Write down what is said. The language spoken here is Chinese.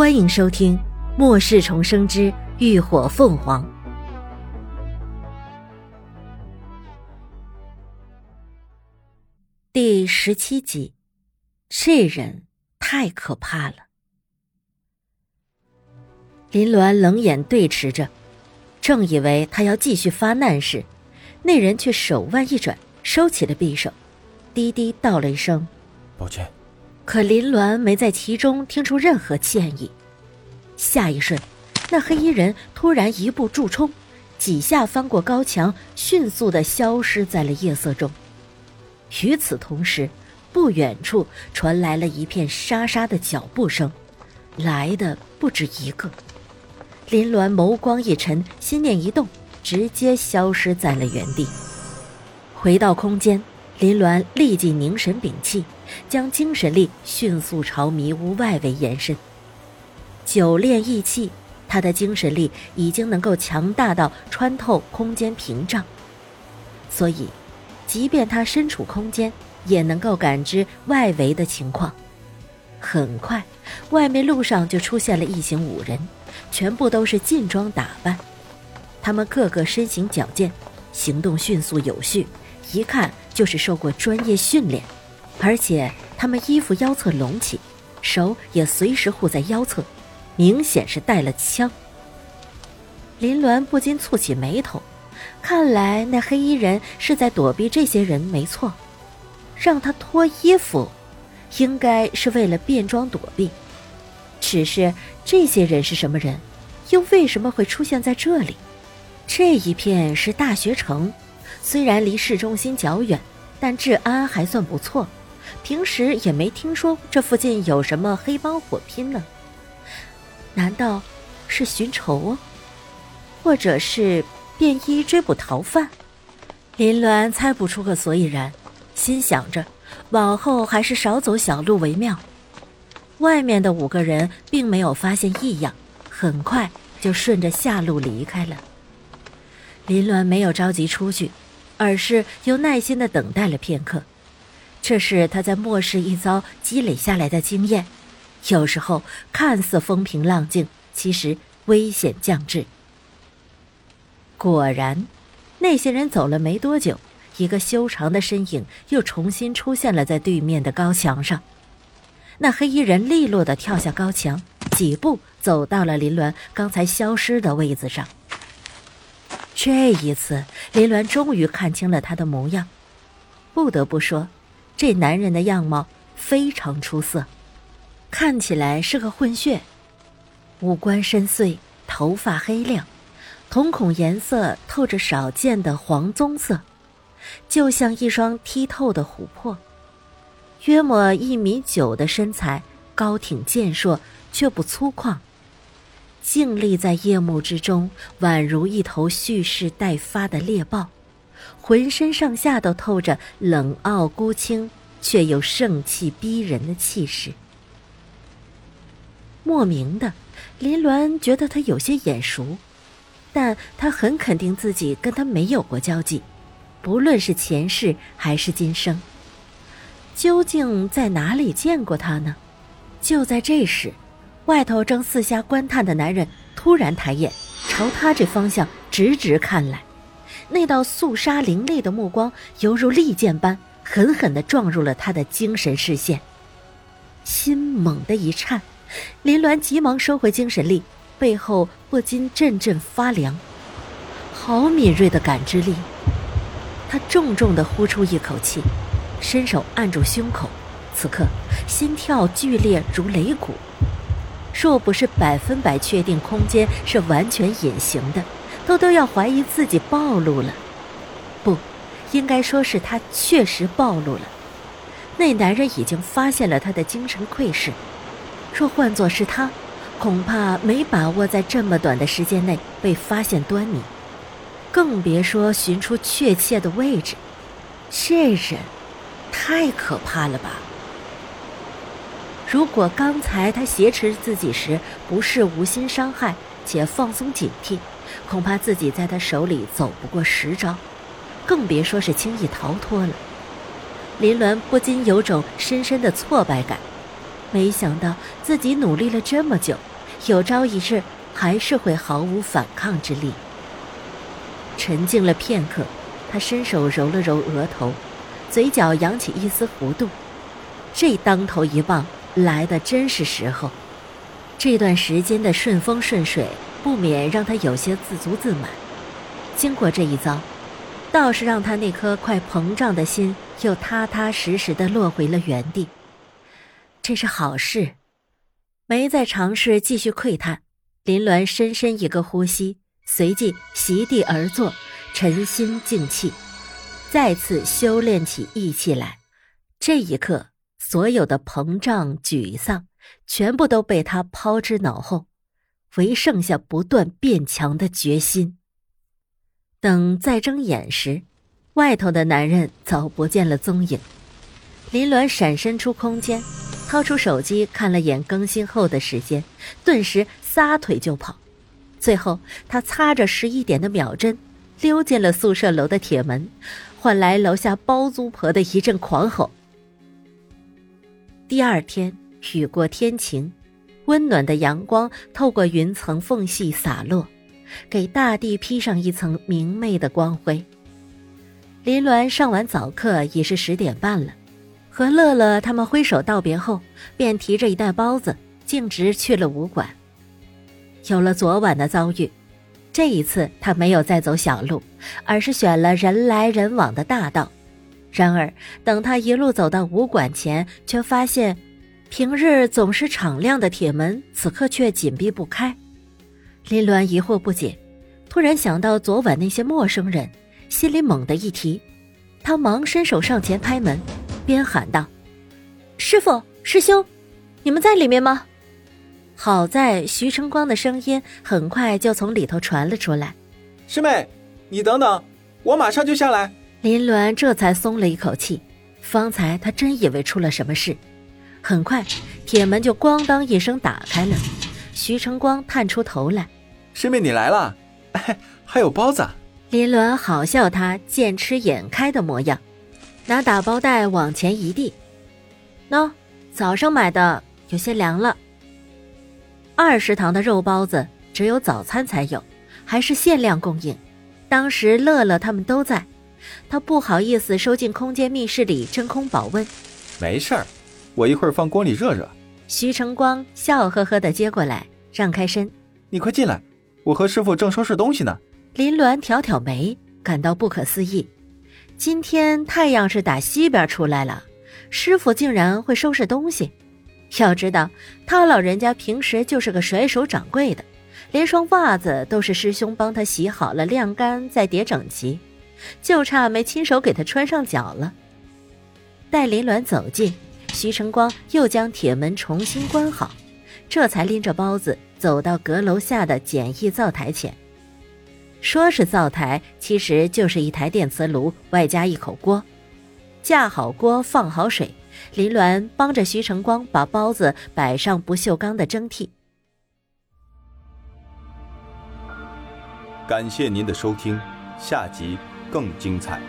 欢迎收听《末世重生之浴火凤凰》第十七集。这人太可怕了。林鸾冷眼对持着，正以为他要继续发难时，那人却手腕一转，收起了匕首，低低道了一声：“抱歉。”可林鸾没在其中听出任何歉意。下一瞬，那黑衣人突然一步助冲，几下翻过高墙，迅速的消失在了夜色中。与此同时，不远处传来了一片沙沙的脚步声，来的不止一个。林鸾眸光一沉，心念一动，直接消失在了原地。回到空间。林鸾立即凝神屏气，将精神力迅速朝迷屋外围延伸。久炼意气，他的精神力已经能够强大到穿透空间屏障，所以，即便他身处空间，也能够感知外围的情况。很快，外面路上就出现了一行五人，全部都是劲装打扮，他们个个身形矫健，行动迅速有序。一看就是受过专业训练，而且他们衣服腰侧隆起，手也随时护在腰侧，明显是带了枪。林鸾不禁蹙起眉头，看来那黑衣人是在躲避这些人，没错。让他脱衣服，应该是为了变装躲避。只是这些人是什么人，又为什么会出现在这里？这一片是大学城。虽然离市中心较远，但治安还算不错。平时也没听说这附近有什么黑帮火拼呢。难道是寻仇啊？或者是便衣追捕逃犯？林鸾猜不出个所以然，心想着往后还是少走小路为妙。外面的五个人并没有发现异样，很快就顺着下路离开了。林鸾没有着急出去。而是又耐心的等待了片刻，这是他在末世一遭积累下来的经验。有时候看似风平浪静，其实危险降至。果然，那些人走了没多久，一个修长的身影又重新出现了在对面的高墙上。那黑衣人利落的跳下高墙，几步走到了林鸾刚才消失的位子上。这一次，林鸾终于看清了他的模样。不得不说，这男人的样貌非常出色，看起来是个混血，五官深邃，头发黑亮，瞳孔颜色透着少见的黄棕色，就像一双剔透的琥珀。约莫一米九的身材，高挺健硕，却不粗犷。静立在夜幕之中，宛如一头蓄势待发的猎豹，浑身上下都透着冷傲孤清，却又盛气逼人的气势。莫名的，林鸾觉得他有些眼熟，但他很肯定自己跟他没有过交集，不论是前世还是今生。究竟在哪里见过他呢？就在这时。外头正四下观探的男人突然抬眼，朝他这方向直直看来，那道肃杀凌厉的目光犹如利剑般狠狠地撞入了他的精神视线。心猛地一颤，林鸾急忙收回精神力，背后不禁阵阵发凉。好敏锐的感知力！他重重地呼出一口气，伸手按住胸口，此刻心跳剧烈如擂鼓。若不是百分百确定空间是完全隐形的，都都要怀疑自己暴露了。不，应该说是他确实暴露了。那男人已经发现了他的精神窥视，若换作是他，恐怕没把握在这么短的时间内被发现端倪，更别说寻出确切的位置。这人，太可怕了吧！如果刚才他挟持自己时不是无心伤害，且放松警惕，恐怕自己在他手里走不过十招，更别说是轻易逃脱了。林鸾不禁有种深深的挫败感，没想到自己努力了这么久，有朝一日还是会毫无反抗之力。沉静了片刻，他伸手揉了揉额头，嘴角扬起一丝弧度。这当头一棒来的真是时候。这段时间的顺风顺水，不免让他有些自足自满。经过这一遭，倒是让他那颗快膨胀的心又踏踏实实的落回了原地。这是好事，没再尝试继续窥探。林鸾深深一个呼吸，随即席地而坐，沉心静气，再次修炼起意气来。这一刻，所有的膨胀、沮丧。全部都被他抛之脑后，唯剩下不断变强的决心。等再睁眼时，外头的男人早不见了踪影。林鸾闪身出空间，掏出手机看了眼更新后的时间，顿时撒腿就跑。最后，他擦着十一点的秒针，溜进了宿舍楼的铁门，换来楼下包租婆的一阵狂吼。第二天。雨过天晴，温暖的阳光透过云层缝隙洒落，给大地披上一层明媚的光辉。林鸾上完早课已是十点半了，和乐乐他们挥手道别后，便提着一袋包子，径直去了武馆。有了昨晚的遭遇，这一次他没有再走小路，而是选了人来人往的大道。然而，等他一路走到武馆前，却发现。平日总是敞亮的铁门，此刻却紧闭不开。林鸾疑惑不解，突然想到昨晚那些陌生人，心里猛地一提。他忙伸手上前拍门，边喊道：“师傅，师兄，你们在里面吗？”好在徐成光的声音很快就从里头传了出来：“师妹，你等等，我马上就下来。”林鸾这才松了一口气，方才他真以为出了什么事。很快，铁门就咣当一声打开了。徐成光探出头来：“师妹，你来了，还有包子。”林鸾好笑他见吃眼开的模样，拿打包袋往前一递：“喏，早上买的，有些凉了。二食堂的肉包子只有早餐才有，还是限量供应。当时乐乐他们都在，他不好意思收进空间密室里真空保温。没事儿。”我一会儿放锅里热热。徐成光笑呵呵的接过来，让开身。你快进来，我和师傅正收拾东西呢。林鸾挑挑眉，感到不可思议。今天太阳是打西边出来了，师傅竟然会收拾东西。要知道，他老人家平时就是个甩手掌柜的，连双袜子都是师兄帮他洗好了、晾干再叠整齐，就差没亲手给他穿上脚了。待林鸾走近。徐成光又将铁门重新关好，这才拎着包子走到阁楼下的简易灶台前。说是灶台，其实就是一台电磁炉外加一口锅。架好锅，放好水，林鸾帮着徐成光把包子摆上不锈钢的蒸屉。感谢您的收听，下集更精彩。